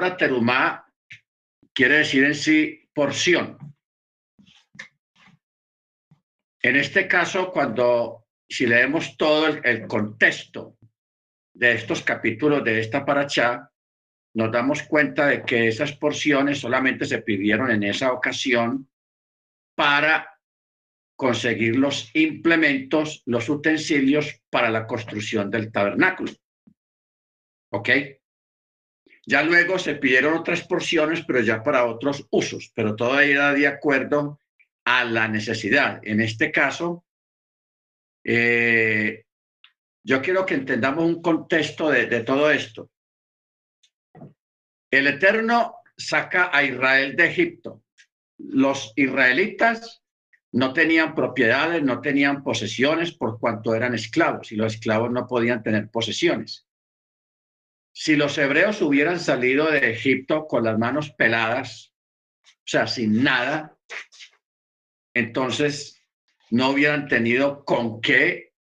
palabra terumá quiere decir en sí porción. En este caso, cuando si leemos todo el, contexto de estos capítulos de esta paracha, nos damos cuenta de que esas porciones solamente se pidieron en esa ocasión para conseguir los implementos, los utensilios para la construcción del tabernáculo. ¿Ok? Ya luego se pidieron otras porciones, pero ya para otros usos, pero todo era de acuerdo a la necesidad. En este caso, eh, yo quiero que entendamos un contexto de, de todo esto. El Eterno saca a Israel de Egipto. Los israelitas no tenían propiedades, no tenían posesiones por cuanto eran esclavos y los esclavos no podían tener posesiones. Si los hebreos hubieran salido de Egipto con las manos peladas, o sea, sin nada, entonces no hubieran tenido con qué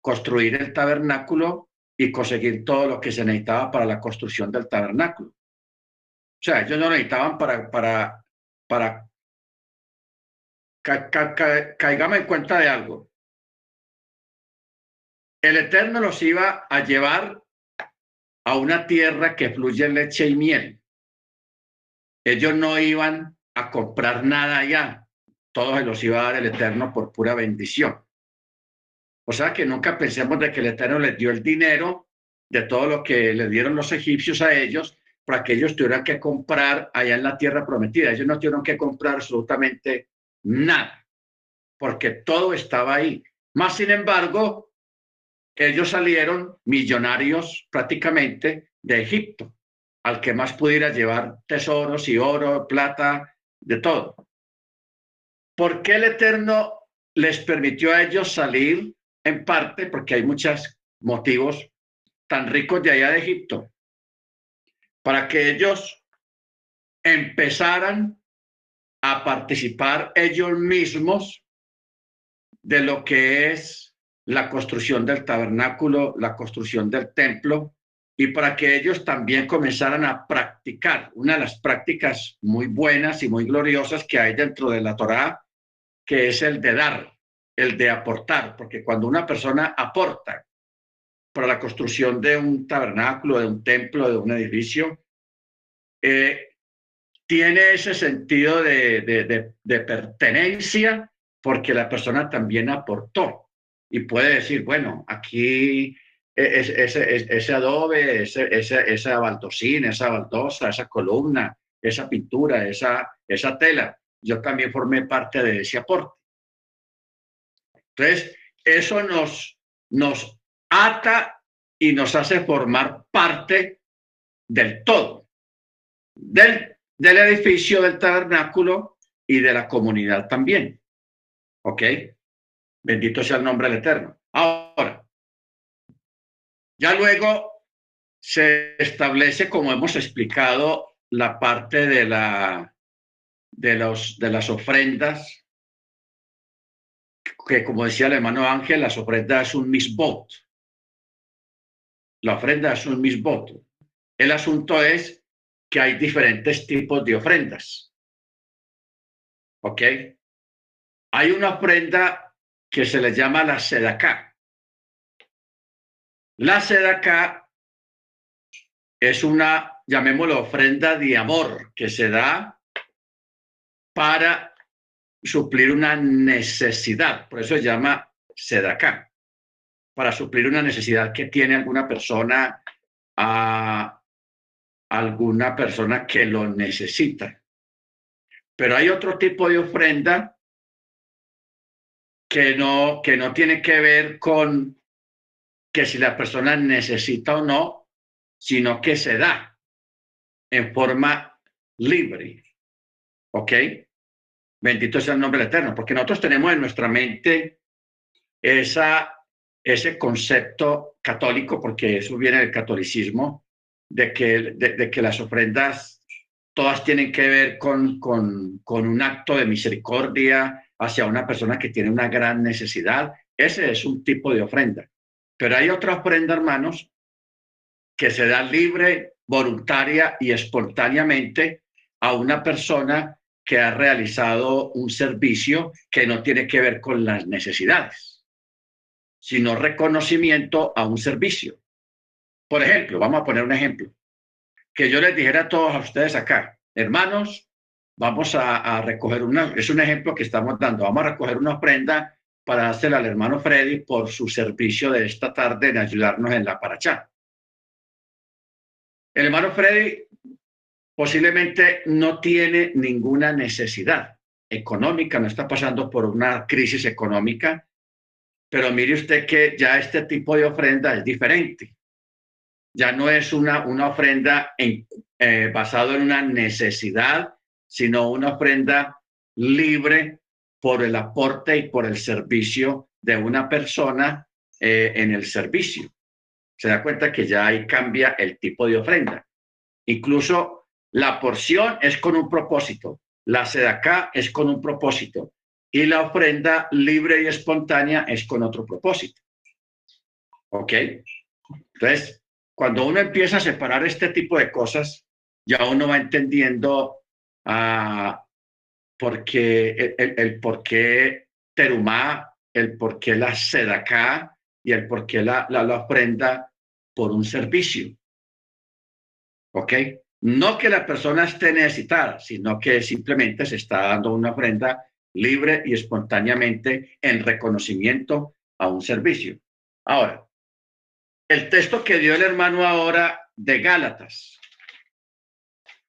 construir el tabernáculo y conseguir todo lo que se necesitaba para la construcción del tabernáculo. O sea, ellos no necesitaban para, para, para, caigame en cuenta de algo. El Eterno los iba a llevar a una tierra que fluye leche y miel. Ellos no iban a comprar nada allá, todos se los iba a dar el Eterno por pura bendición. O sea que nunca pensemos de que el Eterno les dio el dinero de todo lo que le dieron los egipcios a ellos para que ellos tuvieran que comprar allá en la tierra prometida. Ellos no tuvieron que comprar absolutamente nada, porque todo estaba ahí. Más sin embargo, ellos salieron millonarios prácticamente de Egipto, al que más pudiera llevar tesoros y oro, plata, de todo. ¿Por qué el Eterno les permitió a ellos salir? En parte porque hay muchos motivos tan ricos de allá de Egipto, para que ellos empezaran a participar ellos mismos de lo que es la construcción del tabernáculo, la construcción del templo, y para que ellos también comenzaran a practicar. Una de las prácticas muy buenas y muy gloriosas que hay dentro de la Torá, que es el de dar, el de aportar, porque cuando una persona aporta para la construcción de un tabernáculo, de un templo, de un edificio, eh, tiene ese sentido de, de pertenencia porque la persona también aportó y puede decir, bueno, aquí e, ese, ese, adobe, ese, esa baldosina, esa baldosa, esa columna, esa pintura, esa, esa tela, yo también formé parte de ese aporte. Entonces, eso nos, nos ata y nos hace formar parte del todo, del, del edificio, del tabernáculo y de la comunidad también. ¿Ok? Bendito sea el nombre del Eterno. Ahora, ya luego se establece, como hemos explicado, la parte de, la, de, los, de las ofrendas, que como decía el hermano Ángel, las ofrendas es un misbot. La ofrenda es un misbot. El asunto es que hay diferentes tipos de ofrendas. ¿Ok? Hay una ofrenda que se le llama la sedacá. La sedacá es una, llamémoslo, ofrenda de amor que se da para suplir una necesidad. Por eso se llama sedacá, para suplir una necesidad que tiene alguna persona a alguna persona que lo necesita. Pero hay otro tipo de ofrenda que no, que no tiene que ver con que si la persona necesita o no, sino que se da en forma libre. ¿Ok? Bendito sea el nombre eterno, porque nosotros tenemos en nuestra mente esa, ese concepto católico, porque eso viene del catolicismo, de que, de, que las ofrendas todas tienen que ver con, con, con un acto de misericordia, hacia una persona que tiene una gran necesidad. Ese es un tipo de ofrenda. Pero hay otra ofrenda, hermanos, que se da libre voluntaria y espontáneamente a una persona que ha realizado un servicio que no tiene que ver con las necesidades, sino reconocimiento a un servicio. Por ejemplo, vamos a poner un ejemplo, que yo les dijera a todos a ustedes acá, hermanos, vamos a, recoger una, es un ejemplo que estamos dando, vamos a recoger una ofrenda para hacerle al hermano Freddy por su servicio de esta tarde en ayudarnos en la paracha. El hermano Freddy posiblemente no tiene ninguna necesidad económica, no está pasando por una crisis económica, pero mire usted que ya este tipo de ofrenda es diferente. Ya no es una, una ofrenda en, eh, basada en una necesidad, sino una ofrenda libre por el aporte y por el servicio de una persona eh, en el servicio. Se da cuenta que ya ahí cambia el tipo de ofrenda. Incluso la porción es con un propósito, la sedacá es con un propósito y la ofrenda libre y espontánea es con otro propósito. ¿Ok? Entonces, cuando uno empieza a separar este tipo de cosas, ya uno va entendiendo ah, por qué, el, por qué terumá, el por qué la sedacá y el por qué la, la, la ofrenda por un servicio. ¿Ok? No que la persona esté necesitada, sino que simplemente se está dando una ofrenda libre y espontáneamente en reconocimiento a un servicio. Ahora, el texto que dio el hermano ahora de Gálatas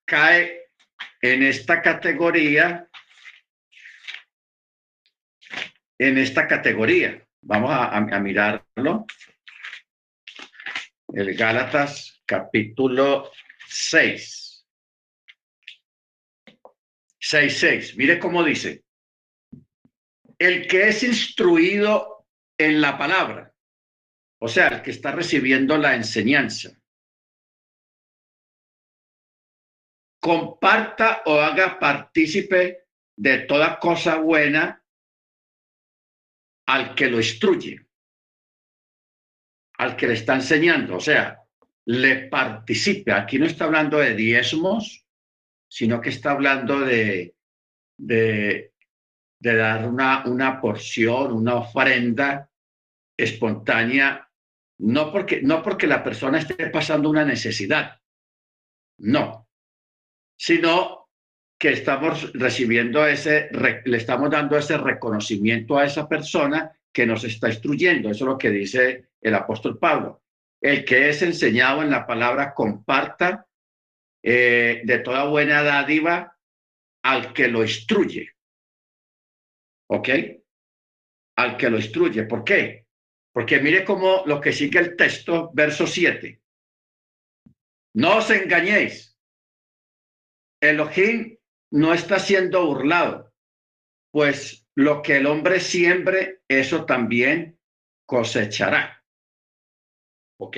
cae en esta categoría, en esta categoría. Vamos a, mirarlo. El Gálatas capítulo 6. 6, 6. Mire cómo dice. El que es instruido en la palabra, o sea, el que está recibiendo la enseñanza, comparta o haga partícipe de toda cosa buena al que lo instruye, al que le está enseñando. O sea, le participe. Aquí no está hablando de diezmos, sino que está hablando de, de, dar una, una porción, una ofrenda espontánea, no porque, no porque la persona esté pasando una necesidad, no, sino que estamos recibiendo ese, le estamos dando ese reconocimiento a esa persona que nos está instruyendo. Eso es lo que dice el apóstol Pablo el que es enseñado en la palabra comparta eh, de toda buena dádiva al que lo instruye. ¿Ok? Al que lo instruye. ¿Por qué? Porque mire cómo lo que sigue el texto, verso 7. No os engañéis. Elohim no está siendo burlado, pues lo que el hombre siembre, eso también cosechará. ¿Ok?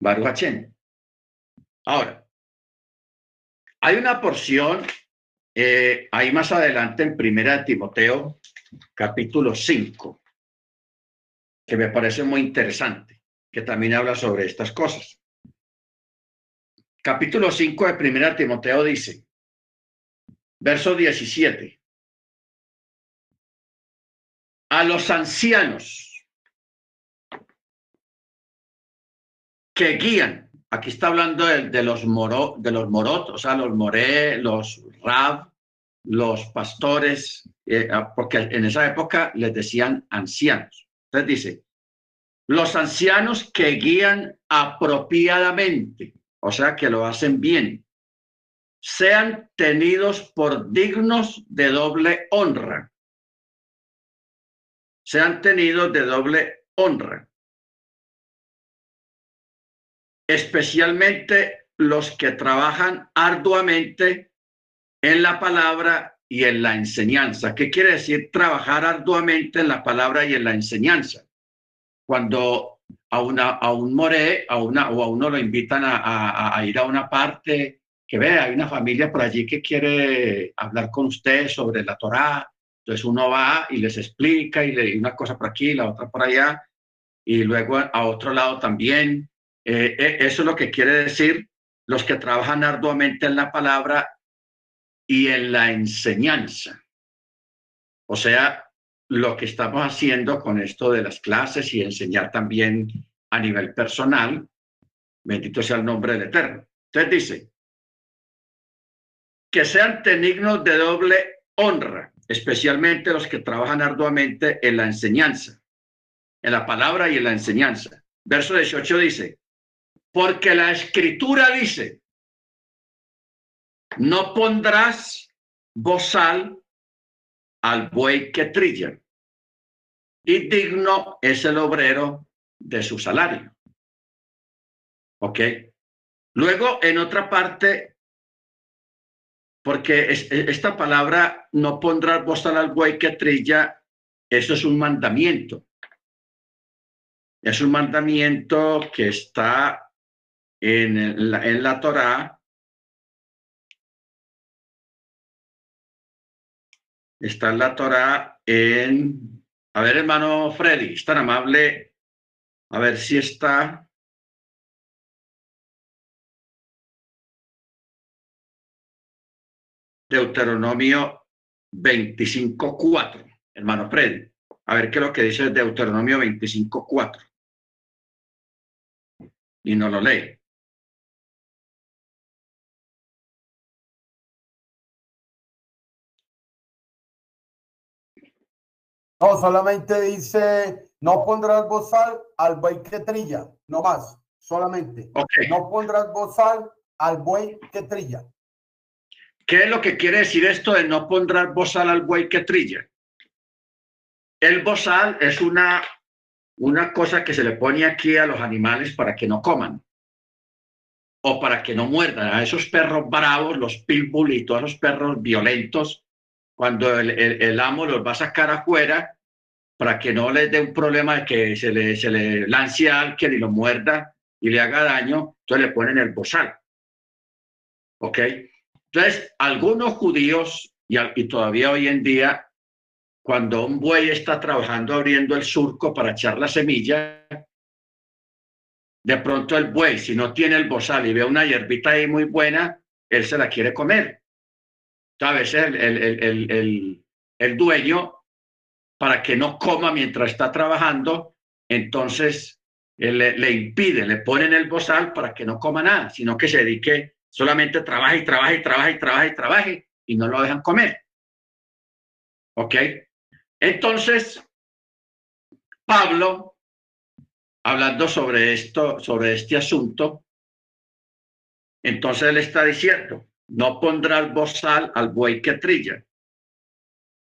Baruch Ahora, hay una porción eh, ahí más adelante en Primera de Timoteo, capítulo 5, que me parece muy interesante, que también habla sobre estas cosas. Capítulo 5 de Primera de Timoteo dice, verso 17, a los ancianos que guían. Aquí está hablando de, los moro, de los morot, o sea, los moré, los rab, los pastores, eh, ah, porque en esa época les decían ancianos. Entonces dice, los ancianos que guían apropiadamente, o sea, que lo hacen bien, sean tenidos por dignos de doble honra. Sean tenidos de doble honra especialmente los que trabajan arduamente en la palabra y en la enseñanza. ¿Qué quiere decir trabajar arduamente en la palabra y en la enseñanza? Cuando a, una, a un more a una, o a uno lo invitan a, ir a una parte que vea, hay una familia por allí que quiere hablar con usted sobre la Torá. Entonces uno va y les explica y le una cosa por aquí, la otra por allá, y luego a otro lado también eh, eh, eso es lo que quiere decir los que trabajan arduamente en la palabra y en la enseñanza. O sea, lo que estamos haciendo con esto de las clases y enseñar también a nivel personal, bendito sea el nombre del Eterno. Entonces dice, que sean tenignos de doble honra, especialmente los que trabajan arduamente en la enseñanza, en la palabra y en la enseñanza. Verso 18 dice, porque la escritura dice, no pondrás bozal al buey que trilla, y digno es el obrero de su salario. ¿Ok? Luego, en otra parte, porque esta palabra no pondrás bozal al buey que trilla, eso es un mandamiento. Es un mandamiento que está en la, en la Torá. Está la Torá en... A ver, hermano Freddy, es tan amable. A ver si está... Deuteronomio 25.4, hermano Freddy. A ver qué es lo que dice Deuteronomio 25.4. Y no lo lee. No, solamente dice, no pondrás bozal al buey que trilla, no más, solamente. No pondrás bozal al buey que trilla. ¿Qué es lo que quiere decir esto de no pondrás bozal al buey que trilla? El bozal es una, una cosa que se le pone aquí a los animales para que no coman o para que no muerdan. A esos perros bravos, los pitbull y todos los perros violentos, cuando el, amo los va a sacar afuera para que no les dé un problema de que se le, se le lance a alguien y lo muerda y le haga daño, entonces le ponen el bozal. ¿Ok? Entonces, algunos judíos, y, y todavía hoy en día, cuando un buey está trabajando abriendo el surco para echar la semilla, de pronto el buey, si no tiene el bozal y ve una hierbita ahí muy buena, él se la quiere comer a veces el, el, dueño, para que no coma mientras está trabajando, entonces le, le, impide, le ponen el bozal para que no coma nada, sino que se dedique solamente a trabajar y trabaja y trabaja y trabaja y trabaje y no lo dejan comer. ¿Ok? Entonces, Pablo, hablando sobre esto, sobre este asunto, entonces él está diciendo, no pondrá el bozal al buey que trilla,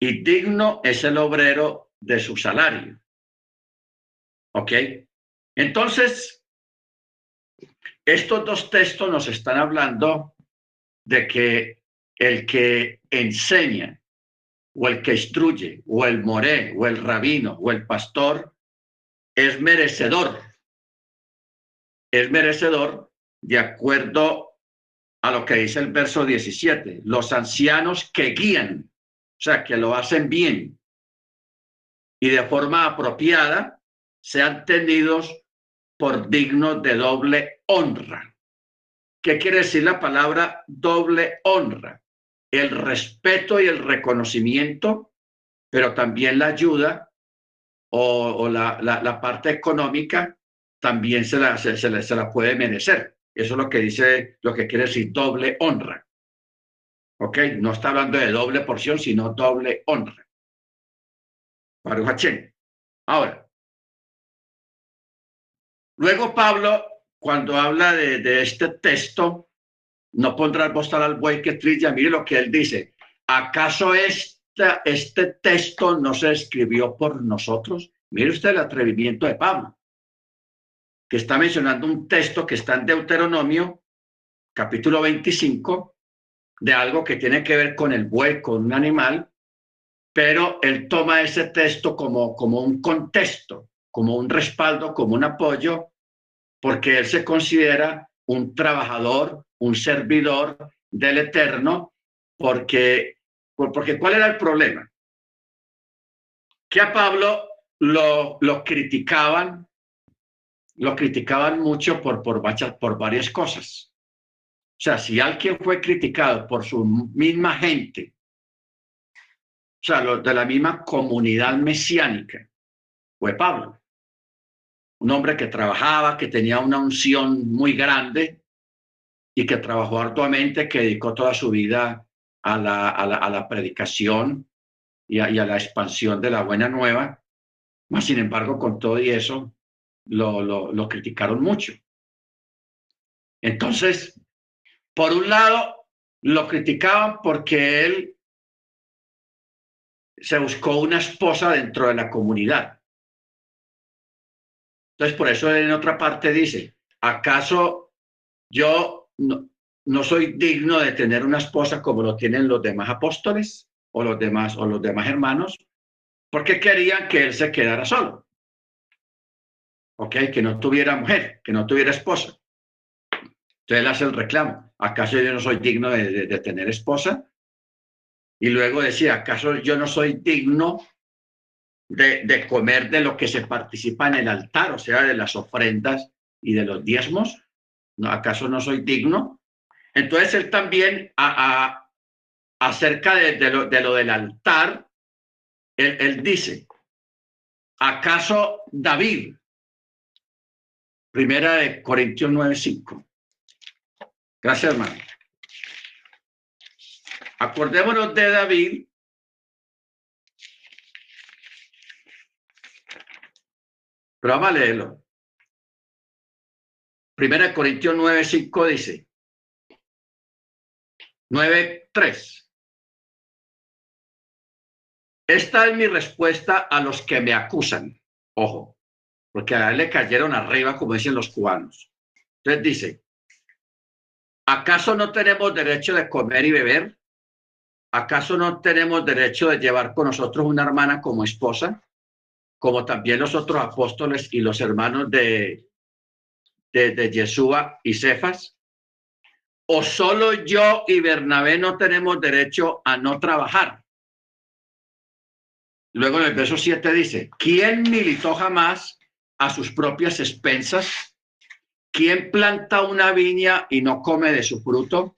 y digno es el obrero de su salario. ¿Ok? Entonces, estos dos textos nos están hablando de que el que enseña, o el que instruye, o el moré, o el rabino, o el pastor, es merecedor. Es merecedor de acuerdo a lo que dice el verso 17, los ancianos que guían, o sea, que lo hacen bien y de forma apropiada, sean tenidos por dignos de doble honra. ¿Qué quiere decir la palabra doble honra? El respeto y el reconocimiento, pero también la ayuda o, la, parte económica también se la, se, se la puede merecer. Eso es lo que dice, lo que quiere decir doble honra. ¿Ok? No está hablando de doble porción, sino doble honra. Ahora, luego Pablo, cuando habla de, este texto, no pondrá el postal al buey que trilla. Mire lo que él dice. ¿Acaso este texto no se escribió por nosotros? Mire usted el atrevimiento de Pablo que está mencionando un texto que está en Deuteronomio, capítulo 25, de algo que tiene que ver con el buey, con un animal, pero él toma ese texto como, como un contexto, como un respaldo, como un apoyo, porque él se considera un trabajador, un servidor del Eterno, porque, porque ¿cuál era el problema? Que a Pablo lo, lo criticaban lo criticaban mucho por, por, varias cosas. O sea, si alguien fue criticado por su misma gente, o sea, de la misma comunidad mesiánica, fue Pablo. Un hombre que trabajaba, que tenía una unción muy grande y que trabajó arduamente, que dedicó toda su vida a la, a la, predicación y a, la expansión de la buena nueva. Mas, sin embargo, con todo y eso, lo, lo, criticaron mucho. Entonces, por un lado, lo criticaban porque él se buscó una esposa dentro de la comunidad. Entonces, por eso en otra parte dice, ¿acaso yo no, no, soy digno de tener una esposa como lo tienen los demás apóstoles o los demás o los demás hermanos? Porque querían que él se quedara solo. ¿Ok? Que no tuviera mujer, que no tuviera esposa. Entonces él hace el reclamo. ¿Acaso yo no soy digno de, tener esposa? Y luego decía, ¿acaso yo no soy digno de, comer de lo que se participa en el altar, o sea, de las ofrendas y de los diezmos? ¿No, ¿Acaso no soy digno? Entonces él también, a, acerca de, lo, de, lo, del altar, él dice, ¿acaso David? Primera de Corintios 9:5. Gracias, hermano. Acordémonos de David. Pero vamos a leerlo. Primera Corintios 9, 5 dice. 9, 3. Esta es mi respuesta a los que me acusan. Ojo, porque a él le cayeron arriba, como dicen los cubanos. Entonces dice, ¿Acaso no tenemos derecho de comer y beber? ¿Acaso no tenemos derecho de llevar con nosotros una hermana como esposa? Como también los otros apóstoles y los hermanos de, de, de Yeshua y Cefas. ¿O solo yo y Bernabé no tenemos derecho a no trabajar? Luego en el verso 7 dice, ¿quién militó jamás a sus propias expensas? ¿Quién planta una viña y no come de su fruto?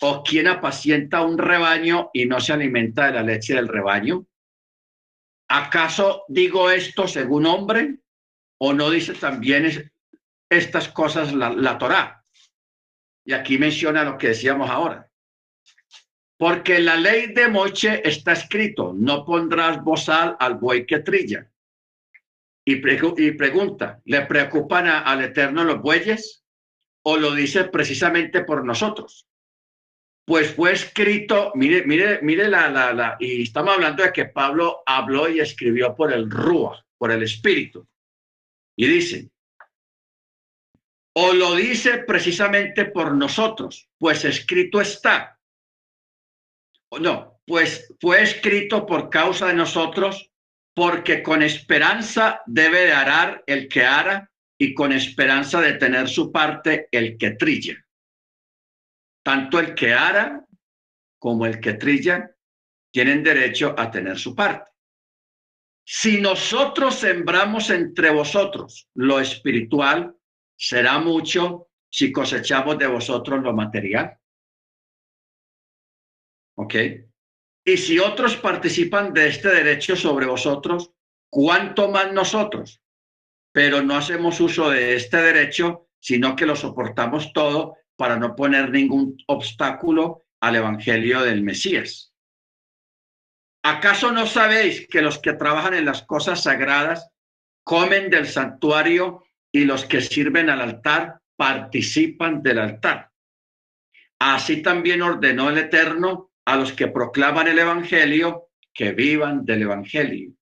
¿O quién apacienta un rebaño y no se alimenta de la leche del rebaño? ¿Acaso digo esto según hombre? ¿O no dice también estas cosas la, la Torá? Y aquí menciona lo que decíamos ahora. Porque la ley de Moche está escrito, no pondrás bozal al buey que trilla y, pregunta, ¿le preocupan al Eterno los bueyes o lo dice precisamente por nosotros? Pues fue escrito, mire, mire, mire la, la, la, y estamos hablando de que Pablo habló y escribió por el Rúa, por el Espíritu. Y dice, o lo dice precisamente por nosotros, pues escrito está. O no, pues fue escrito por causa de nosotros porque con esperanza debe de arar el que ara y con esperanza de tener su parte el que trilla. Tanto el que ara como el que trilla tienen derecho a tener su parte. Si nosotros sembramos entre vosotros lo espiritual, será mucho si cosechamos de vosotros lo material. ¿Ok? Y si otros participan de este derecho sobre vosotros, ¿cuánto más nosotros? Pero no hacemos uso de este derecho, sino que lo soportamos todo para no poner ningún obstáculo al Evangelio del Mesías. ¿Acaso no sabéis que los que trabajan en las cosas sagradas comen del santuario y los que sirven al altar participan del altar? Así también ordenó el Eterno a los que proclaman el Evangelio que vivan del Evangelio.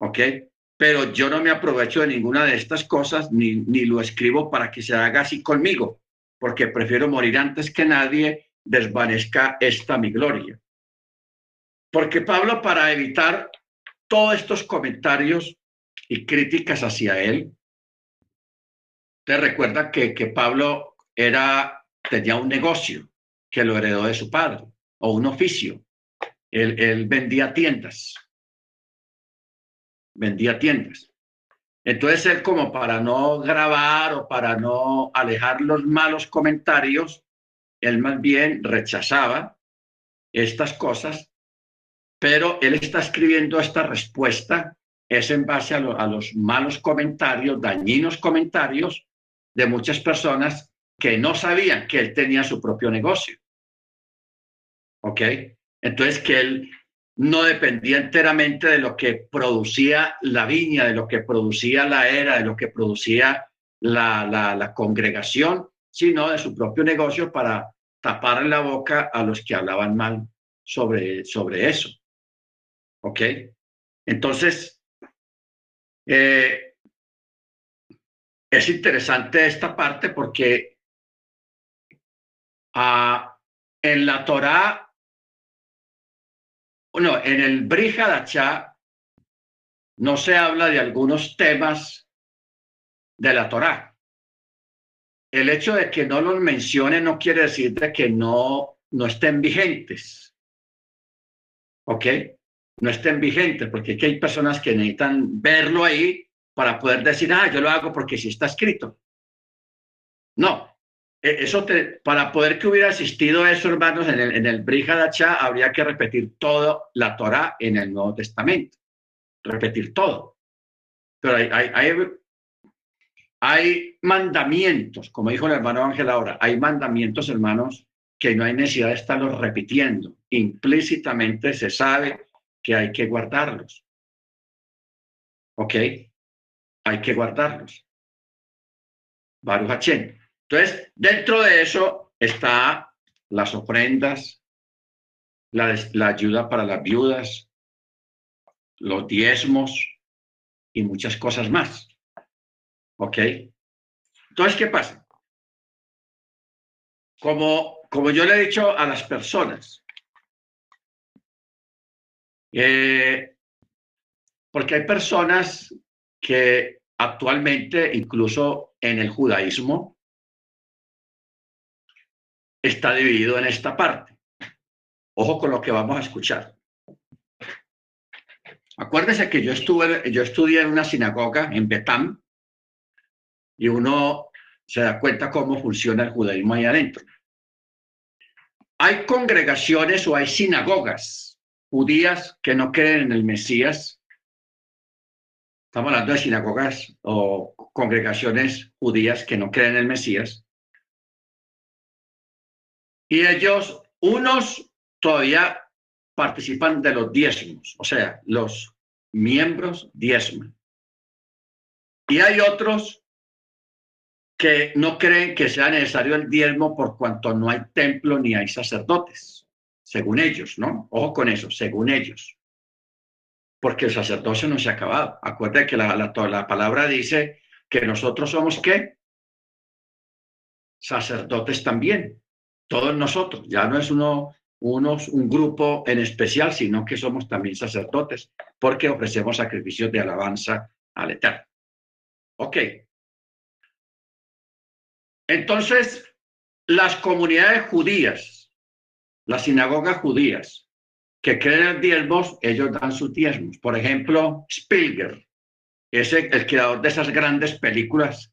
¿Ok? Pero yo no me aprovecho de ninguna de estas cosas ni, ni lo escribo para que se haga así conmigo, porque prefiero morir antes que nadie desvanezca esta mi gloria. Porque Pablo, para evitar todos estos comentarios y críticas hacia él, te recuerda que, que Pablo era, tenía un negocio que lo heredó de su padre, o un oficio. Él, vendía tiendas. Vendía tiendas. Entonces él como para no grabar o para no alejar los malos comentarios, él más bien rechazaba estas cosas, pero él está escribiendo esta respuesta es en base a, los malos comentarios, dañinos comentarios de muchas personas que no sabían que él tenía su propio negocio. ¿Ok? Entonces que él no dependía enteramente de lo que producía la viña, de lo que producía la era, de lo que producía la, congregación, sino de su propio negocio para tapar la boca a los que hablaban mal sobre, sobre eso. ¿Ok? Entonces, eh, es interesante esta parte porque ah, en la Torá bueno, en el Brihadachá no se habla de algunos temas de la Torá. El hecho de que no los mencione no quiere decir de que no, no estén vigentes. ¿Ok? No estén vigentes, porque aquí hay personas que necesitan verlo ahí para poder decir, ah, yo lo hago porque sí está escrito. No, eso te, para poder que hubiera existido eso, hermanos, en el, en el habría que repetir toda la Torah en el Nuevo Testamento. Repetir todo. Pero hay, hay, hay, hay mandamientos, como dijo el hermano Ángel ahora, hay mandamientos, hermanos, que no hay necesidad de estarlos repitiendo. Implícitamente se sabe que hay que guardarlos. ¿Ok? Hay que guardarlos. Baruch entonces, dentro de eso está las ofrendas, la, ayuda para las viudas, los diezmos y muchas cosas más. ¿Ok? Entonces, ¿qué pasa? Como, como yo le he dicho a las personas, eh, porque hay personas que actualmente, incluso en el judaísmo, está dividido en esta parte. Ojo con lo que vamos a escuchar. Acuérdese que yo estuve, yo estudié en una sinagoga en Betam y uno se da cuenta cómo funciona el judaísmo ahí adentro. Hay congregaciones o hay sinagogas judías que no creen en el Mesías. Estamos hablando de sinagogas o congregaciones judías que no creen en el Mesías. Y ellos, unos todavía participan de los diezmos, o sea, los miembros diezman. Y hay otros que no creen que sea necesario el diezmo por cuanto no hay templo ni hay sacerdotes, según ellos, ¿no? Ojo con eso, según ellos. Porque el sacerdocio no se ha acabado. Acuérdense que la, la, la palabra dice que nosotros somos qué? Sacerdotes también todos nosotros, ya no es uno, unos, un grupo en especial, sino que somos también sacerdotes, porque ofrecemos sacrificios de alabanza al Eterno. Ok. Entonces, las comunidades judías, las sinagogas judías, que creen en diezmos, ellos dan sus diezmos. Por ejemplo, Spielberg, es el creador de esas grandes películas,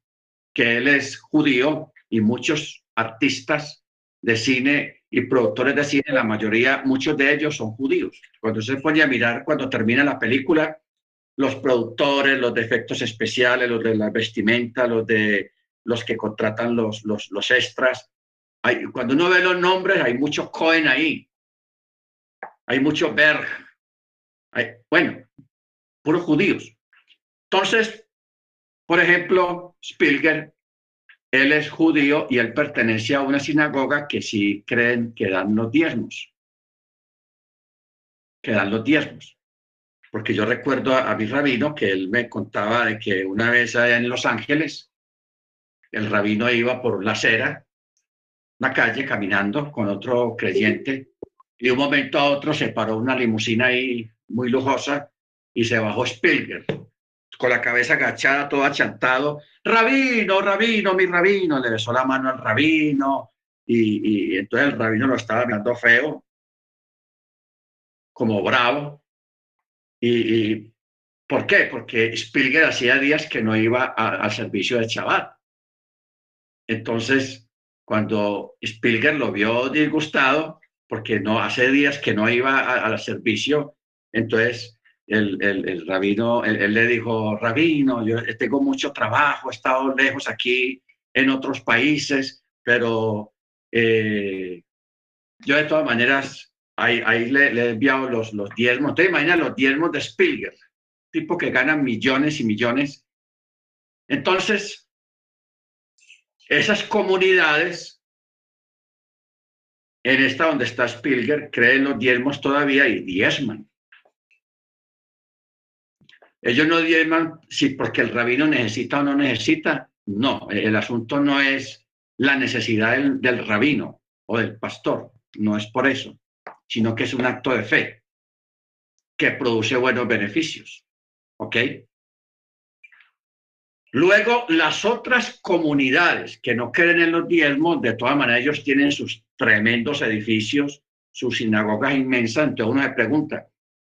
que él es judío y muchos artistas de cine y productores de cine, la mayoría, muchos de ellos son judíos. Cuando se pone a mirar, cuando termina la película, los productores, los defectos especiales, los de la vestimenta, los de los que contratan los, los, los extras. Cuando uno ve los nombres, hay muchos Cohen ahí. Hay mucho Berg. Bueno, puros judíos. Entonces, por ejemplo, Spielberg él es judío y él pertenece a una sinagoga que sí creen que dan los diezmos. Que dan los diezmos. Porque yo recuerdo a, mi rabino que él me contaba de que una vez en Los Ángeles, el rabino iba por la acera, una calle, caminando con otro creyente, y de un momento a otro se paró una limusina ahí muy lujosa y se bajó Spielberg con la cabeza agachada, todo achantado. Rabino, rabino, mi rabino. Le besó la mano al rabino y, entonces el rabino lo estaba mirando feo, como bravo. Y, ¿Por qué? Porque Spielger hacía días que no iba al servicio de Shabbat. Entonces, cuando Spielger lo vio disgustado, porque no hace días que no iba al servicio, entonces el, el, rabino, él, le dijo, rabino, yo tengo mucho trabajo, he estado lejos aquí en otros países, pero eh, yo de todas maneras, ahí, ahí le, he enviado los, los diezmos. ¿Te imaginas los diezmos de Spielger? Tipo que ganan millones y millones. Entonces, esas comunidades, en esta donde está Spielger, creen los diezmos todavía y diezman. Ellos no diezman si porque el rabino necesita o no necesita. No, el asunto no es la necesidad del, del rabino o del pastor, no es por eso, sino que es un acto de fe que produce buenos beneficios. ¿Ok? Luego, las otras comunidades que no creen en los diezmos, de todas maneras, ellos tienen sus tremendos edificios, sus sinagogas inmensas. Entonces uno se pregunta,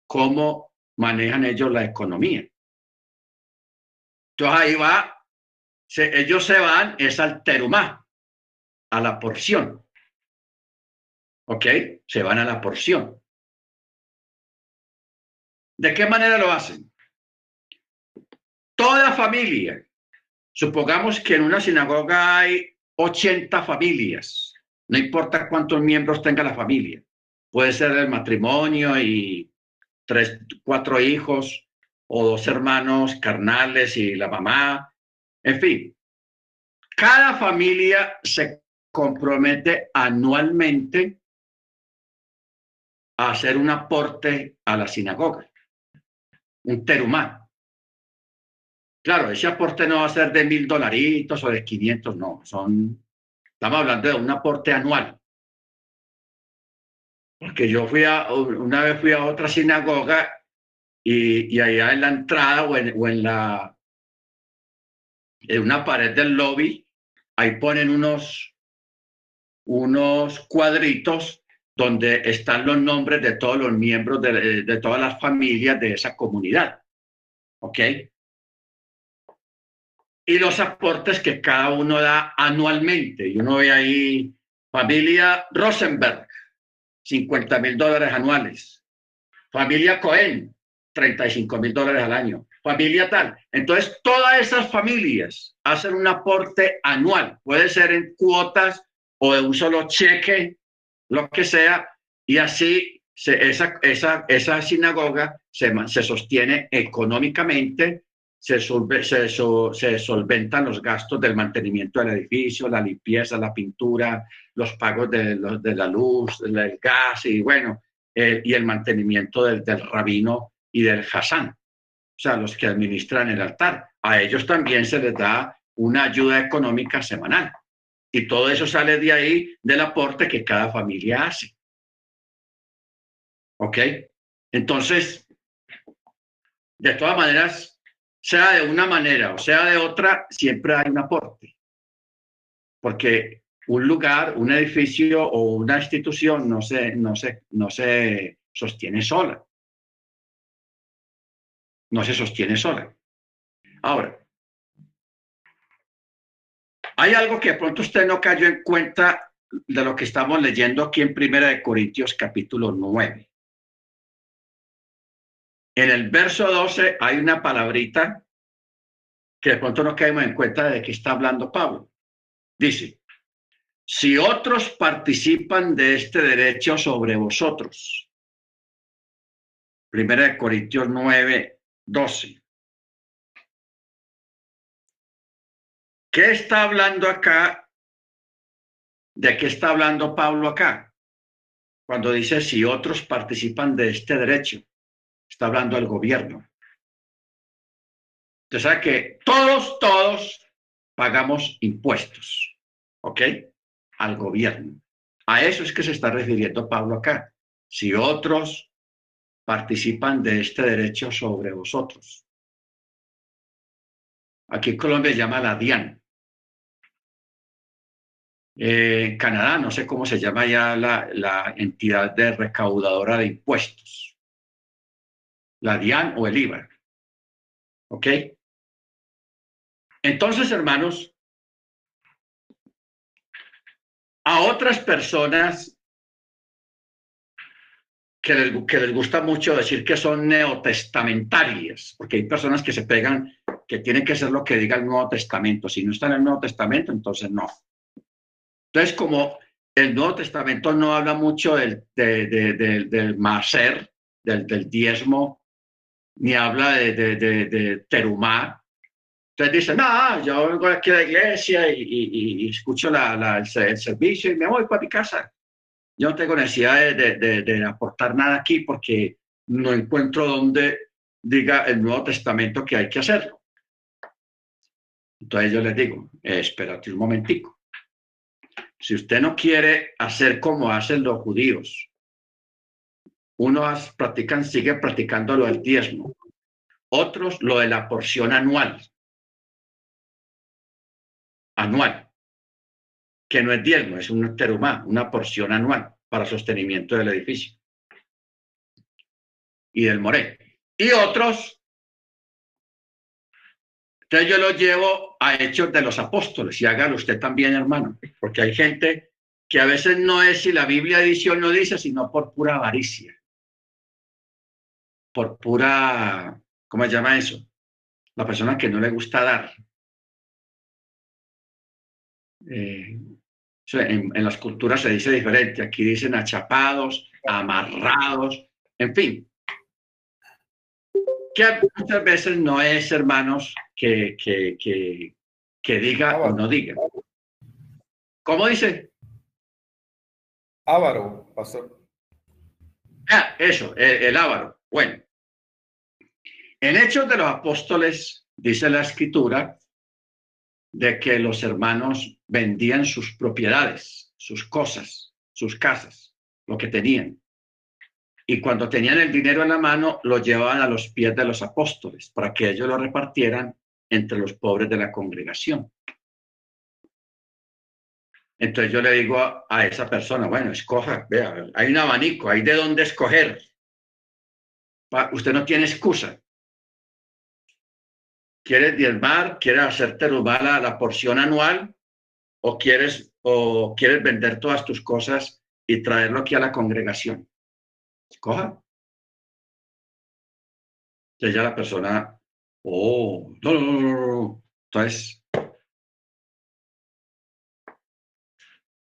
¿cómo manejan ellos la economía? Entonces ahí va, ellos se van, es al terumá, a la porción. ¿Ok? Se van a la porción. ¿De qué manera lo hacen? Toda familia. Supongamos que en una sinagoga hay 80 familias. No importa cuántos miembros tenga la familia. Puede ser el matrimonio y tres, cuatro hijos o dos hermanos carnales y la mamá. En fin, cada familia se compromete anualmente a hacer un aporte a la sinagoga, un terumá. Claro, ese aporte no va a ser de mil dolaritos o de 500, no, son, estamos hablando de un aporte anual. Porque yo fui a, una vez fui a otra sinagoga y, y allá en la entrada o en, la, en una pared del lobby, ahí ponen unos, unos cuadritos donde están los nombres de todos los miembros de, de todas las familias de esa comunidad. ¿Ok? y los aportes que cada uno da anualmente. Y uno ve ahí familia Rosenberg, 50 mil dólares anuales. Familia Cohen, 35 mil dólares al año. Familia tal. Entonces, todas esas familias hacen un aporte anual. Puede ser en cuotas o de un solo cheque, lo que sea. Y así esa, esa, esa sinagoga se, se sostiene económicamente se, se, solventan los gastos del mantenimiento del edificio, la limpieza, la pintura, los pagos de, de la luz, del gas y bueno, y el mantenimiento del, rabino y del Hassan, o sea, los que administran el altar. A ellos también se les da una ayuda económica semanal. Y todo eso sale de ahí del aporte que cada familia hace. ¿Ok? Entonces, de todas maneras, sea de una manera o sea de otra, siempre hay un aporte. Porque un lugar, un edificio o una institución no se, no se, no sostiene sola. No se sostiene sola. Ahora, hay algo que de pronto usted no cayó en cuenta de lo que estamos leyendo aquí en Primera de Corintios capítulo 9. En el verso 12 hay una palabrita que de pronto nos caemos en cuenta de que está hablando Pablo. Dice, si otros participan de este derecho sobre vosotros. Primera de Corintios 9, 12. ¿Qué está hablando acá? ¿De qué está hablando Pablo acá? Cuando dice si otros participan de este derecho está hablando al gobierno. Usted sabe que todos, todos pagamos impuestos, ¿ok? Al gobierno. A eso es que se está refiriendo Pablo acá. Si otros participan de este derecho sobre vosotros. Aquí Colombia se llama la DIAN. en Canadá, no sé cómo se llama ya la, la entidad de recaudadora de impuestos la DIAN o el IVA. ¿Ok? Entonces, hermanos, a otras personas que les, que les, gusta mucho decir que son neotestamentarias, porque hay personas que se pegan que tienen que ser lo que diga el Nuevo Testamento. Si no está en el Nuevo Testamento, entonces no. Entonces, como el Nuevo Testamento no habla mucho del, del maser, del, del, diezmo, ni habla de, de, terumá. Entonces dicen, no, yo vengo aquí a la iglesia y, escucho la, el, servicio y me voy para mi casa. Yo no tengo necesidad de, aportar nada aquí porque no encuentro donde diga el Nuevo Testamento que hay que hacerlo. Entonces yo les digo, espérate un momentico. Si usted no quiere hacer como hacen los judíos, unos practican, sigue practicando lo del diezmo, otros lo de la porción anual. Anual. Que no es diezmo, es un terumá, una porción anual para sostenimiento del edificio y del moré. Y otros entonces yo lo llevo a Hechos de los Apóstoles y hágalo usted también, hermano, porque hay gente que a veces no es si la Biblia dice o no dice, sino por pura avaricia, por pura, ¿cómo se llama eso? La persona que no le gusta dar. Eh, en, en las culturas se dice diferente, aquí dicen achapados, amarrados, en fin, que muchas veces no es, hermanos, que, que, que, que diga o no diga. ¿Cómo dice? Ávaro, pastor. Ah, eso, el, el ávaro. Bueno, en Hechos de los Apóstoles dice la escritura de que los hermanos vendían sus propiedades, sus cosas, sus casas, lo que tenían y cuando tenían el dinero en la mano lo llevaban a los pies de los apóstoles para que ellos lo repartieran entre los pobres de la congregación. Entonces yo le digo a, esa persona, bueno, escoja, vea, hay un abanico, hay de dónde escoger. usted no tiene excusa. ¿Quieres diezmar? ¿Quieres hacerte la, la porción anual? ¿O quieres, ¿O quieres vender todas tus cosas y traerlo aquí a la congregación? Coja. Ya la persona, oh, no, no, no, no, Entonces,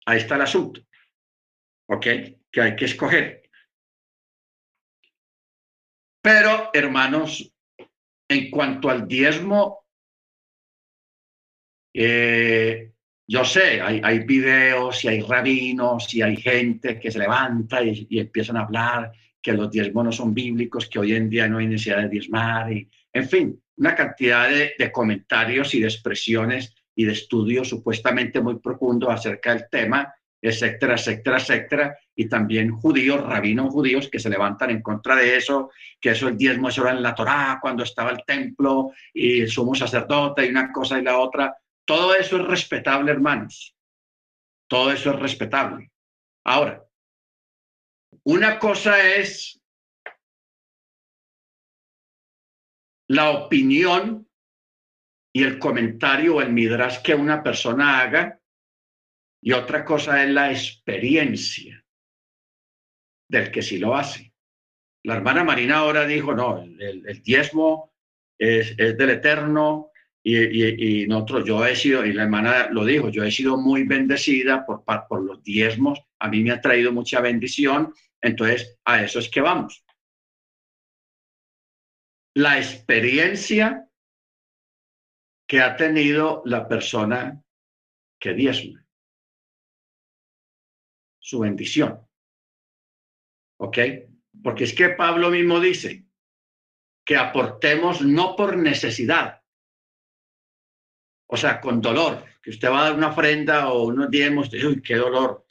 ahí está el asunto. ¿Ok? Que hay que escoger. Pero, hermanos, en cuanto al diezmo, eh, yo sé, hay, videos y hay rabinos y hay gente que se levanta y, empiezan a hablar que los diezmos no son bíblicos, que hoy en día no hay necesidad de diezmar, y, en fin, una cantidad de, de comentarios y de expresiones y de estudios supuestamente muy profundos acerca del tema, etcétera, etcétera, etcétera, y también judíos, rabinos judíos que se levantan en contra de eso, que eso el diezmo eso era en la Torá, cuando estaba el templo y el sumo sacerdote y una cosa y la otra. Todo eso es respetable, hermanos. Todo eso es respetable. Ahora, una cosa es la opinión y el comentario o el midrash que una persona haga y otra cosa es la experiencia del que sí lo hace. La hermana Marina ahora dijo, no, el, diezmo es, es, del Eterno, y, nosotros, yo he sido, y la hermana lo dijo, yo he sido muy bendecida por, por los diezmos, a mí me ha traído mucha bendición, entonces a eso es que vamos. La experiencia que ha tenido la persona que diezma, su bendición. ¿Ok? Porque es que Pablo mismo dice que aportemos no por necesidad, o sea, con dolor, que usted va a dar una ofrenda o unos diezmos, uy, qué dolor.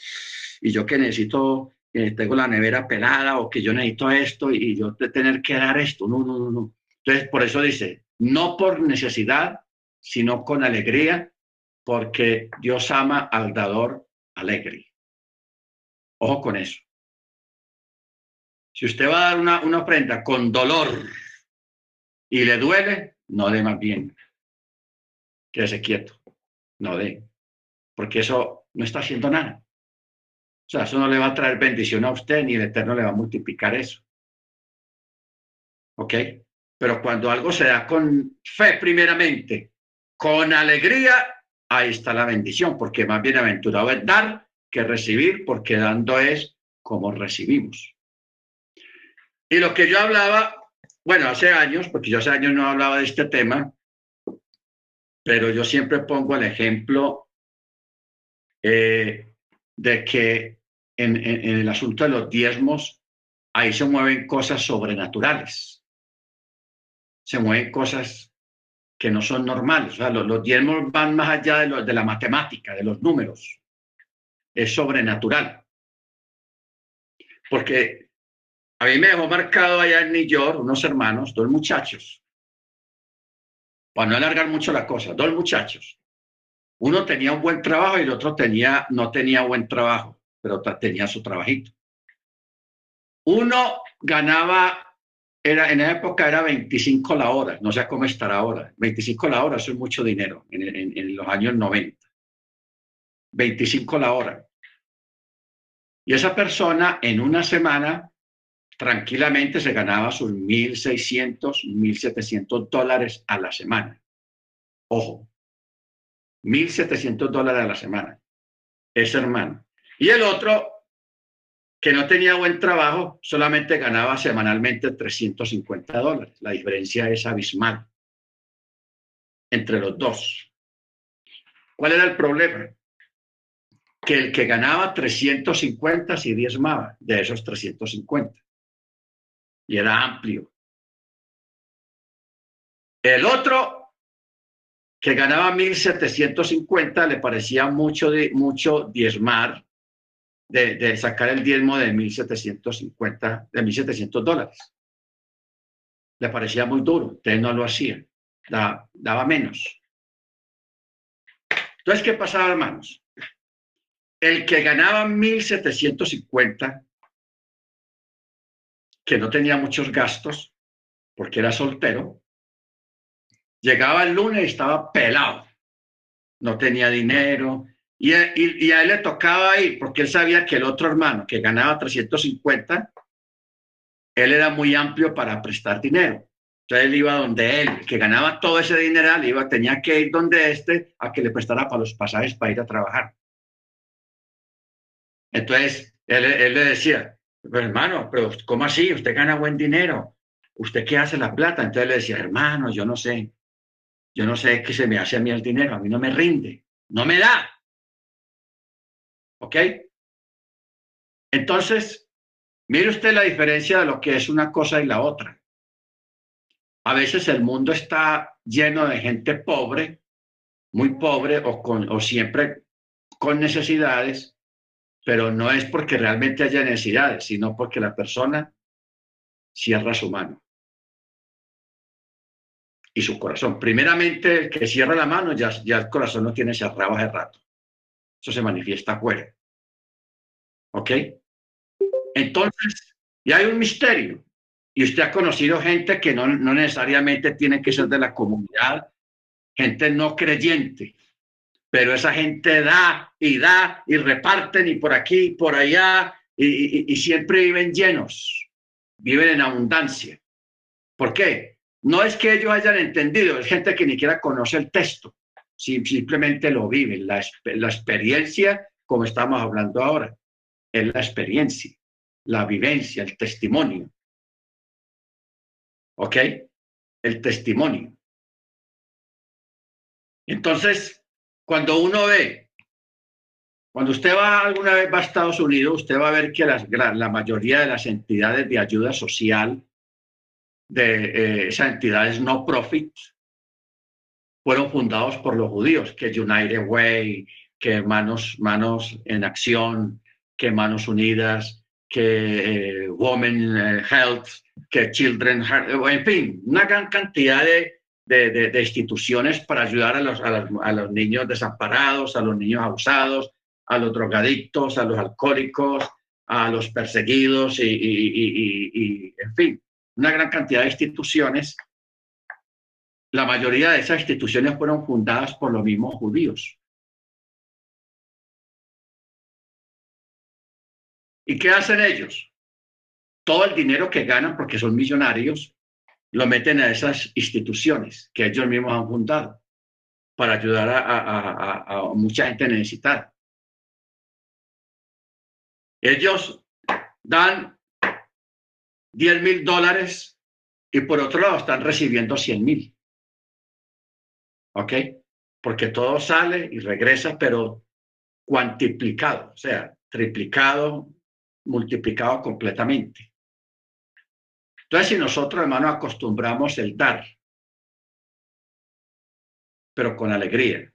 Y yo que necesito, tengo la nevera pelada o que yo necesito esto y yo de tener que dar esto. No, no, no, no. Entonces, por eso dice, no por necesidad, sino con alegría, porque Dios ama al dador alegre. Ojo con eso. Si usted va a dar una, una ofrenda con dolor y le duele, no dé más bien. Quédese quieto, no dé, porque eso no está haciendo nada. O sea, eso no le va a traer bendición a usted, ni el Eterno le va a multiplicar eso. ¿Ok? Pero cuando algo se da con fe primeramente, con alegría, ahí está la bendición, porque más bienaventurado es dar que recibir, porque dando es como recibimos. Y lo que yo hablaba, bueno, hace años, porque yo hace años no hablaba de este tema, pero yo siempre pongo el ejemplo eh, de que en, el asunto de los diezmos, ahí se mueven cosas sobrenaturales. Se mueven cosas que no son normales. O sea, los, diezmos van más allá de, de la matemática, de los números. Es sobrenatural. Porque a mí me dejó marcado allá en New York unos hermanos, dos muchachos, para no alargar mucho la cosa, dos muchachos. Uno tenía un buen trabajo y el otro tenía, no tenía buen trabajo, pero tenía su trabajito. Uno ganaba, era, en esa época era 25 la hora, no sé cómo estará ahora. 25 la hora, eso es mucho dinero en, en los años 90. 25 la hora. Y esa persona en una semana tranquilamente se ganaba sus 1.600, 1.700 dólares a la semana. Ojo, 1.700 dólares a la semana. Ese hermano. Y el otro, que no tenía buen trabajo, solamente ganaba semanalmente 350 dólares. La diferencia es abismal entre los dos. ¿Cuál era el problema? Que el que ganaba 350 se diezmaba de esos 350 y era amplio. El otro, que ganaba 1.750, le parecía mucho, de, mucho diezmar, de, sacar el diezmo de 1.750, de 1.700 dólares. Le parecía muy duro, entonces no lo hacía, daba, daba menos. Entonces, ¿qué pasaba, hermanos? El que ganaba 1.750 que no tenía muchos gastos porque era soltero, llegaba el lunes y estaba pelado, no tenía dinero, y, a él le tocaba ir porque él sabía que el otro hermano que ganaba 350, él era muy amplio para prestar dinero. Entonces él iba donde él, que ganaba todo ese dinero, iba, tenía que ir donde este a que le prestara para los pasajes para ir a trabajar. Entonces él, él le decía, pero hermano, pero ¿cómo así? Usted gana buen dinero. ¿Usted qué hace la plata? Entonces le decía, hermano, yo no sé. Yo no sé qué se me hace a mí el dinero. A mí no me rinde. No me da. ¿Ok? Entonces, mire usted la diferencia de lo que es una cosa y la otra. A veces el mundo está lleno de gente pobre, muy pobre o, con, o siempre con necesidades, pero no es porque realmente haya necesidades, sino porque la persona cierra su mano y su corazón. Primeramente, el que cierra la mano, ya, el corazón no tiene cerrado hace rato. Eso se manifiesta afuera. ¿Ok? Entonces, ya hay un misterio. Y usted ha conocido gente que no, no necesariamente tiene que ser de la comunidad, gente no creyente, pero esa gente da y da y reparten y por aquí, por allá, y, siempre viven llenos, viven en abundancia. ¿Por qué? No es que ellos hayan entendido, es gente que ni siquiera conoce el texto, simplemente lo viven, la, la experiencia, como estamos hablando ahora, es la experiencia, la vivencia, el testimonio. ¿Ok? El testimonio. Entonces, cuando uno ve, cuando usted va alguna vez va a Estados Unidos, usted va a ver que la, mayoría de las entidades de ayuda social, de eh, esas entidades no profit, fueron fundados por los judíos, que United Way, que Manos, Manos en Acción, que Manos Unidas, que eh, Women eh, Health, que Children Health, en fin, una gran cantidad de, de, instituciones para ayudar a los, a, los, niños desamparados, a los niños abusados, a los drogadictos, a los alcohólicos, a los perseguidos y, en fin, una gran cantidad de instituciones la mayoría de esas instituciones fueron fundadas por los mismos judíos. ¿Y qué hacen ellos? Todo el dinero que ganan, porque son millonarios, lo meten a esas instituciones que ellos mismos han fundado para ayudar a, mucha gente necesitada. Ellos dan 10 mil dólares y por otro lado están recibiendo 100 mil. ¿Ok? Porque todo sale y regresa, pero cuantiplicado, o sea, triplicado, multiplicado completamente. Entonces, si nosotros, hermano, acostumbramos el dar, pero con alegría,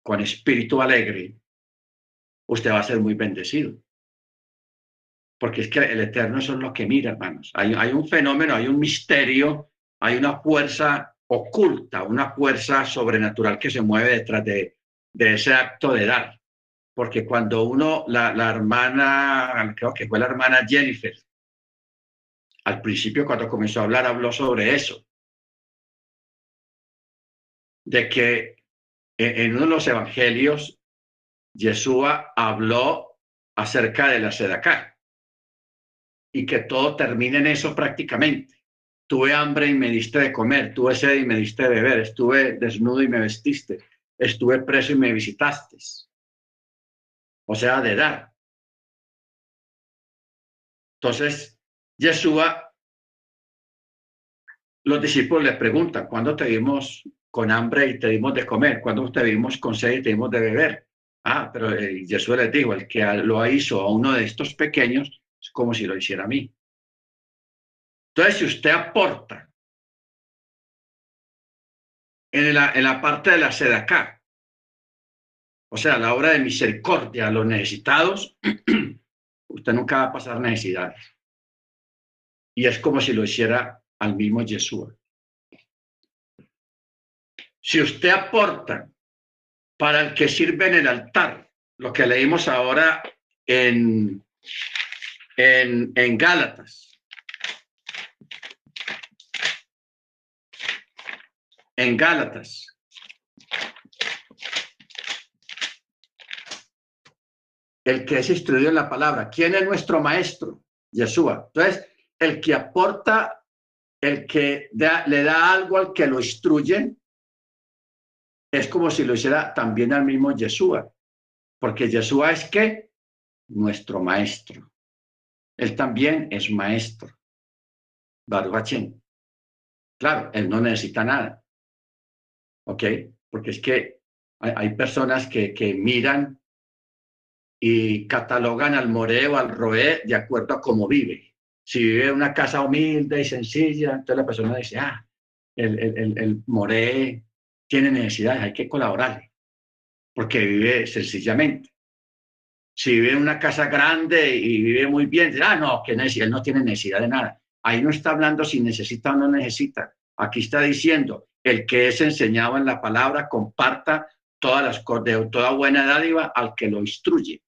con espíritu alegre, usted va a ser muy bendecido. Porque es que el Eterno eso es lo que mira, hermanos. Hay, un fenómeno, hay un misterio, hay una fuerza oculta, una fuerza sobrenatural que se mueve detrás de, ese acto de dar. Porque cuando uno, la hermana, creo que fue la hermana Jennifer, al principio cuando comenzó a hablar, habló sobre eso. De que en uno de los evangelios, Yeshua habló acerca de la sedacá y que todo termine en eso prácticamente. Tuve hambre y me diste de comer, tuve sed y me diste de beber, estuve desnudo y me vestiste, estuve preso y me visitaste. O sea, de dar. Entonces, Yeshua, los discípulos le preguntan, ¿cuándo te vimos con hambre y te dimos de comer? ¿Cuándo te vimos con sed y te dimos de beber? Ah, pero eh, Jesús les dijo, el que lo hizo a uno de estos pequeños, es como si lo hiciera a mí. Entonces, si usted aporta en la, en la parte de la sede acá, o sea, la obra de misericordia a los necesitados, usted nunca va a pasar necesidades. Y es como si lo hiciera al mismo Jesús. Si usted aporta para el que sirve en el altar, lo que leímos ahora en en, en Gálatas. En Gálatas. El que es instruido en la palabra. ¿Quién es nuestro maestro? Yeshua. Entonces, el que aporta, el que le da algo al que lo instruye, es como si lo hiciera también al mismo Yeshua. Porque Yeshua es que nuestro maestro. Él también es maestro. Baruch Claro, él no necesita nada. ¿Ok? Porque es que hay, personas que, que, miran y catalogan al moreo, al roé, de acuerdo a cómo vive. Si vive en una casa humilde y sencilla, entonces la persona dice, ah, el, el, el moré tiene necesidades, hay que colaborarle, porque vive sencillamente si vive en una casa grande y vive muy bien, ah, no, que él no tiene necesidad de nada. Ahí no está hablando si necesita o no necesita. Aquí está diciendo, el que es enseñado en la palabra comparta todas las de toda buena dádiva al que lo instruye.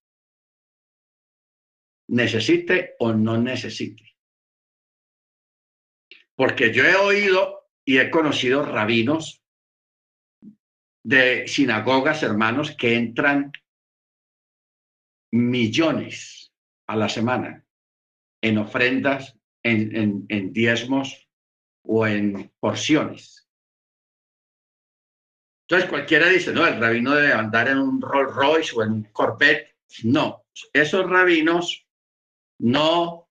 Necesite o no necesite. Porque yo he oído y he conocido rabinos de sinagogas, hermanos, que entran millones a la semana en ofrendas, en, diezmos o en porciones. Entonces cualquiera dice, no, el rabino debe andar en un Rolls Royce o en un Corvette. No, esos rabinos no,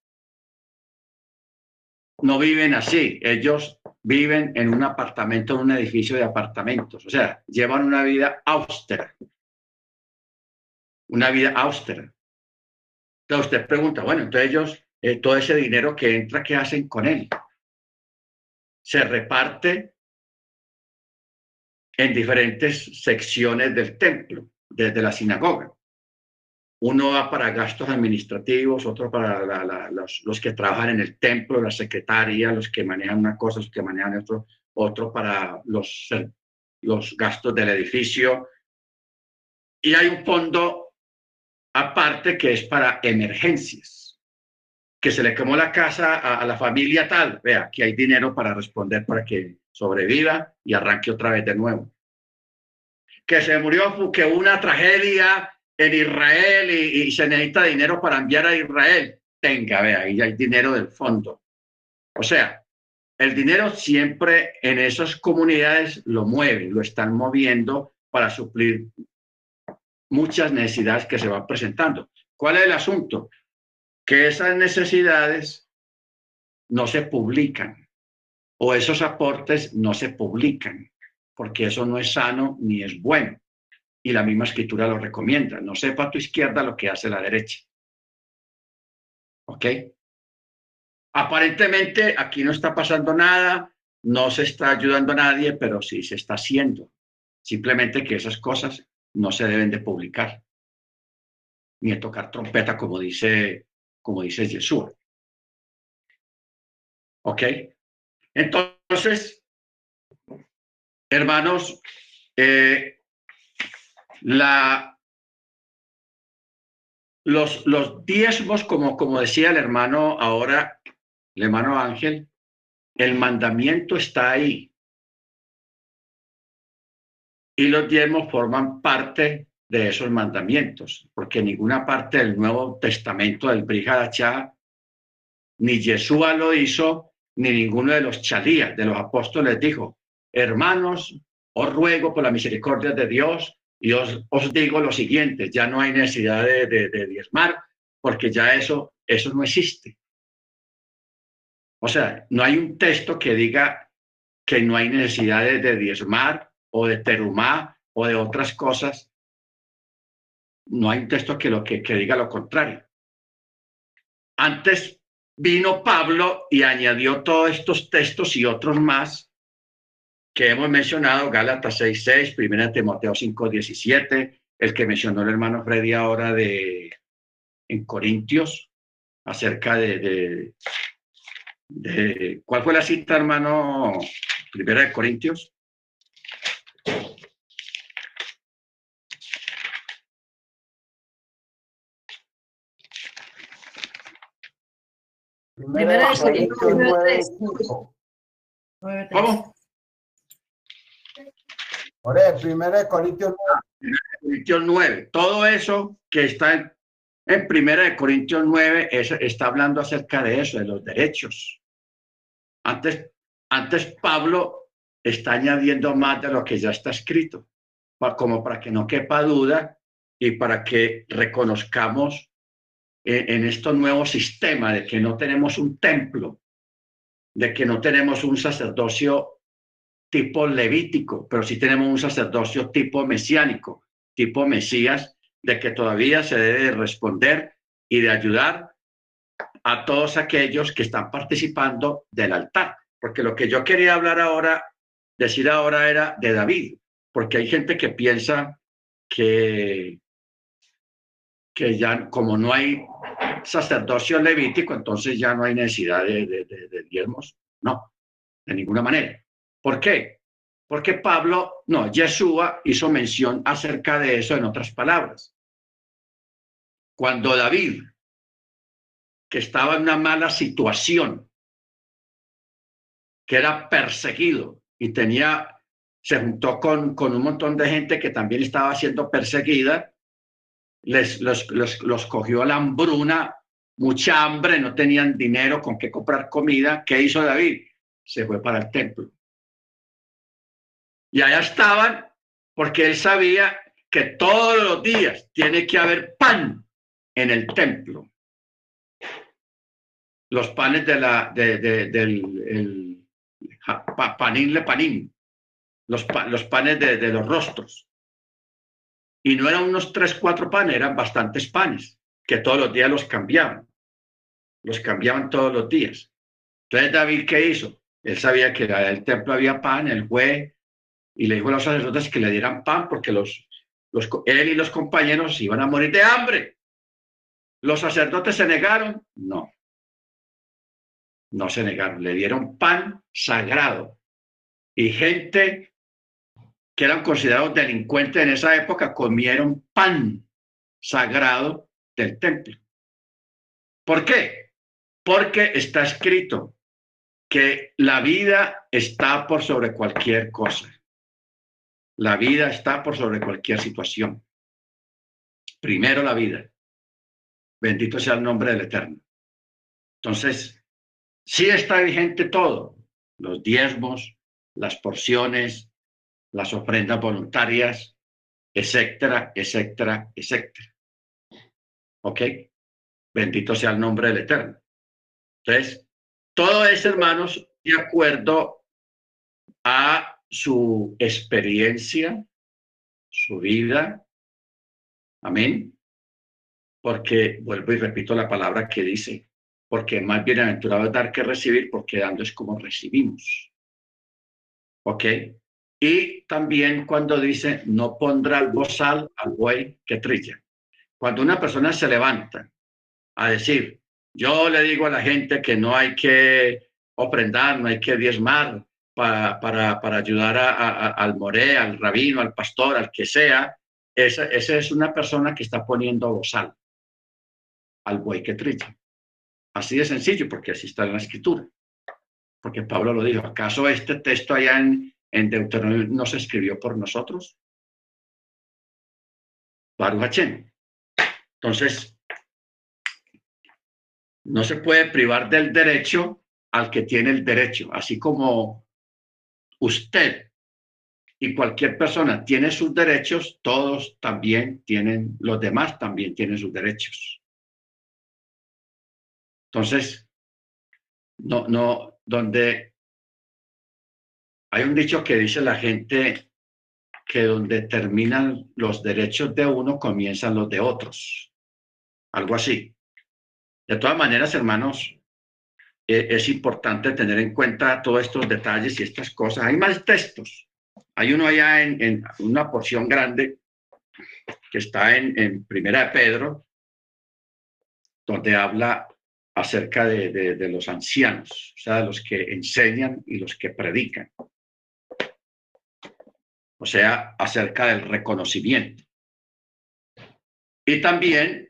no viven así. Ellos viven en un apartamento, en un edificio de apartamentos. O sea, llevan una vida austera una vida austera. Entonces usted pregunta, bueno, entonces ellos, eh, todo ese dinero que entra, ¿qué hacen con él? Se reparte en diferentes secciones del templo, desde la sinagoga. Uno va para gastos administrativos, otro para los, los, que trabajan en el templo, la secretaria, los que manejan una cosa, los que manejan otro, otro para los, los gastos del edificio. Y hay un fondo aparte que es para emergencias, que se le quemó la casa a, la familia tal, vea, que hay dinero para responder para que sobreviva y arranque otra vez de nuevo. Que se murió, que una tragedia en Israel y, se necesita dinero para enviar a Israel. Tenga, vea, ahí hay dinero del fondo. O sea, el dinero siempre en esas comunidades lo mueven, lo están moviendo para suplir muchas necesidades que se van presentando. ¿Cuál es el asunto? Que esas necesidades no se publican o esos aportes no se publican, porque eso no es sano ni es bueno. Y la misma escritura lo recomienda. No sepa tu izquierda lo que hace la derecha. ¿Ok? Aparentemente aquí no está pasando nada, no se está ayudando a nadie, pero sí se está haciendo. Simplemente que esas cosas no se deben de publicar, ni de tocar trompeta como dice, como dice Jesús. ¿Ok? Entonces, hermanos, eh, la, los, los diezmos, como, decía el hermano ahora, el hermano Ángel, el mandamiento está ahí. Y los diezmos forman parte de esos mandamientos, porque ninguna parte del Nuevo Testamento del Brihadachá, ni Yeshua lo hizo, ni ninguno de los chalías, de los apóstoles dijo, hermanos, os ruego por la misericordia de Dios y os, digo lo siguiente, ya no hay necesidad de, diezmar, porque ya eso, eso no existe. O sea, no hay un texto que diga que no hay necesidad de, diezmar o de terumá o de otras cosas. No hay un texto que, lo, que diga lo contrario. Antes vino Pablo y añadió todos estos textos y otros más que hemos mencionado, Gálatas 6.6, Primera Timoteo 5.17, el que mencionó el hermano Freddy ahora de en Corintios, acerca de, de, ¿cuál fue la cita, hermano? Primera de Corintios. Primera de Corintios 9, ¿Cómo? Primera de Corintios 9. Corintios 9. Todo eso que está en, primera de Corintios 9 está hablando acerca de eso, de los derechos. Antes, antes Pablo está añadiendo más de lo que ya está escrito, como para que no quepa duda y para que reconozcamos en estos nuevos sistemas de que no tenemos un templo, de que no tenemos un sacerdocio tipo levítico, pero sí tenemos un sacerdocio tipo mesiánico, tipo Mesías, de que todavía se debe responder y de ayudar a todos aquellos que están participando del altar. Porque lo que yo quería hablar ahora, decir ahora era de David, porque hay gente que piensa que que ya como no hay sacerdocio levítico, entonces ya no hay necesidad de, de, diezmos. No, de ninguna manera. ¿Por qué? Porque Pablo, no, Yeshua hizo mención acerca de eso en otras palabras. Cuando David, que estaba en una mala situación, que era perseguido y tenía, se juntó con, con un montón de gente que también estaba siendo perseguida, les, los, los, cogió la hambruna, mucha hambre, no tenían dinero con qué comprar comida. ¿Qué hizo David? Se fue para el templo. Y allá estaban porque él sabía que todos los días tiene que haber pan en el templo. Los panes de la, de, del el, panín le panín, los, los panes de, de los rostros. Y no eran unos tres, cuatro panes, eran bastantes panes, que todos los días los cambiaban. Los cambiaban todos los días. Entonces David, ¿qué hizo? Él sabía que en el templo había pan, él fue y le dijo a los sacerdotes que le dieran pan porque los, él y los compañeros iban a morir de hambre. ¿Los sacerdotes se negaron? No. No se negaron, le dieron pan sagrado. Y gente que eran considerados delincuentes en esa época, comieron pan sagrado del templo. ¿Por qué? Porque está escrito, que la vida está por sobre cualquier cosa. La vida está por sobre cualquier situación. Primero la vida. Bendito sea el nombre del Eterno. Entonces, sí está vigente todo, los diezmos, las porciones, las ofrendas voluntarias, etcétera, etcétera, etcétera. ¿Ok? Bendito sea el nombre del Eterno. Entonces, todo es, hermanos, de acuerdo a su experiencia, su vida. Amén. Porque, vuelvo y repito la palabra que dice, porque más bienaventurado es dar que recibir, porque dando es como recibimos. ¿Ok? Y también cuando dice, no pondrá el bozal al buey que trilla. Cuando una persona se levanta a decir, yo le digo a la gente que no hay que ofrendar, no hay que diezmar para, para, para ayudar a, al moré, al rabino, al pastor, al que sea, esa, esa es una persona que está poniendo bozal al buey que trilla. Así de sencillo, porque así está en la escritura. Porque Pablo lo dijo, ¿acaso este texto allá en, en Deuteronomio no se escribió por nosotros? Baruch Entonces, no se puede privar del derecho al que tiene el derecho, así como usted y cualquier persona tiene sus derechos, todos también tienen, los demás también tienen sus derechos. Entonces, no, no, donde hay un dicho que dice la gente que donde terminan los derechos de uno, comienzan los de otros. Algo así. De todas maneras, hermanos, e, es importante tener en cuenta todos estos detalles y estas cosas. Hay más textos. Hay uno allá en, una porción grande que está en, en Primera de Pedro, donde habla acerca de, de, los ancianos, o sea, de los que enseñan y los que predican. O sea, acerca del reconocimiento. Y también,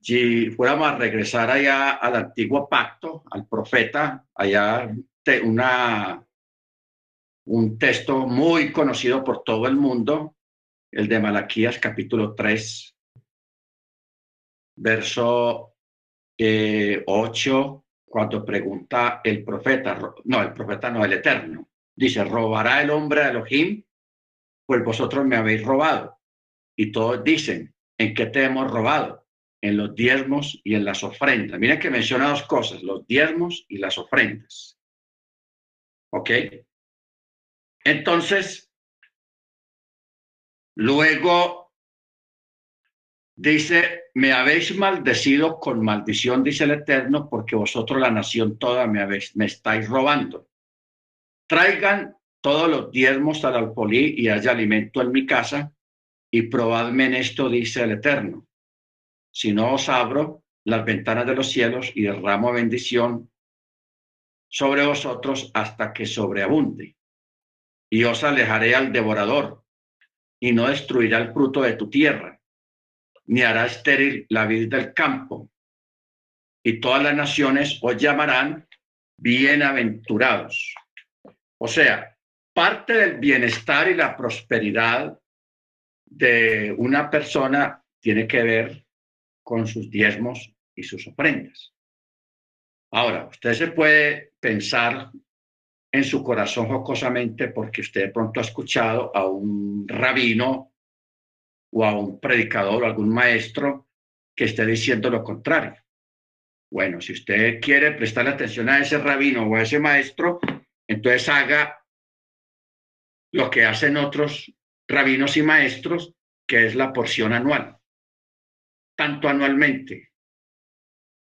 si fuéramos a regresar allá al antiguo pacto, al profeta, allá una, un texto muy conocido por todo el mundo, el de Malaquías capítulo 3, verso 8, cuando pregunta el profeta, no, el profeta no, el eterno, dice, ¿robará el hombre a Elohim? Pues vosotros me habéis robado. Y todos dicen, ¿en qué te hemos robado? En los diezmos y en las ofrendas. Miren que menciona dos cosas, los diezmos y las ofrendas. ¿Ok? Entonces, luego dice, me habéis maldecido con maldición, dice el Eterno, porque vosotros la nación toda me, habéis, me estáis robando. Traigan todos los diezmos al alpolí y haya alimento en mi casa, y probadme en esto, dice el Eterno. Si no os abro las ventanas de los cielos y derramo bendición sobre vosotros hasta que sobreabunde. Y os alejaré al devorador, y no destruirá el fruto de tu tierra ni hará estéril la vida del campo. Y todas las naciones os llamarán bienaventurados. O sea, parte del bienestar y la prosperidad de una persona tiene que ver con sus diezmos y sus ofrendas. Ahora, usted se puede pensar en su corazón jocosamente porque usted pronto ha escuchado a un rabino o a un predicador o algún maestro que esté diciendo lo contrario. Bueno, si usted quiere prestarle atención a ese rabino o a ese maestro, entonces haga lo que hacen otros rabinos y maestros, que es la porción anual, tanto anualmente.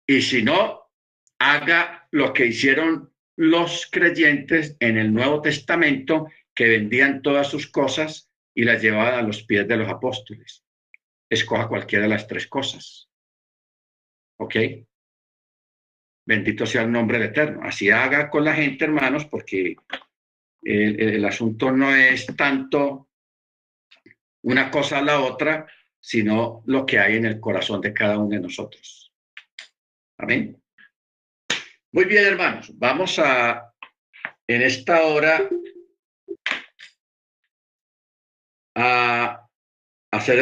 Y si no, haga lo que hicieron los creyentes en el Nuevo Testamento, que vendían todas sus cosas y la llevaba a los pies de los apóstoles. Escoja cualquiera de las tres cosas. ¿Ok? Bendito sea el nombre del Eterno. Así haga con la gente, hermanos, porque el, el asunto no es tanto una cosa a la otra, sino lo que hay en el corazón de cada uno de nosotros. Amén. Muy bien, hermanos. Vamos a en esta hora a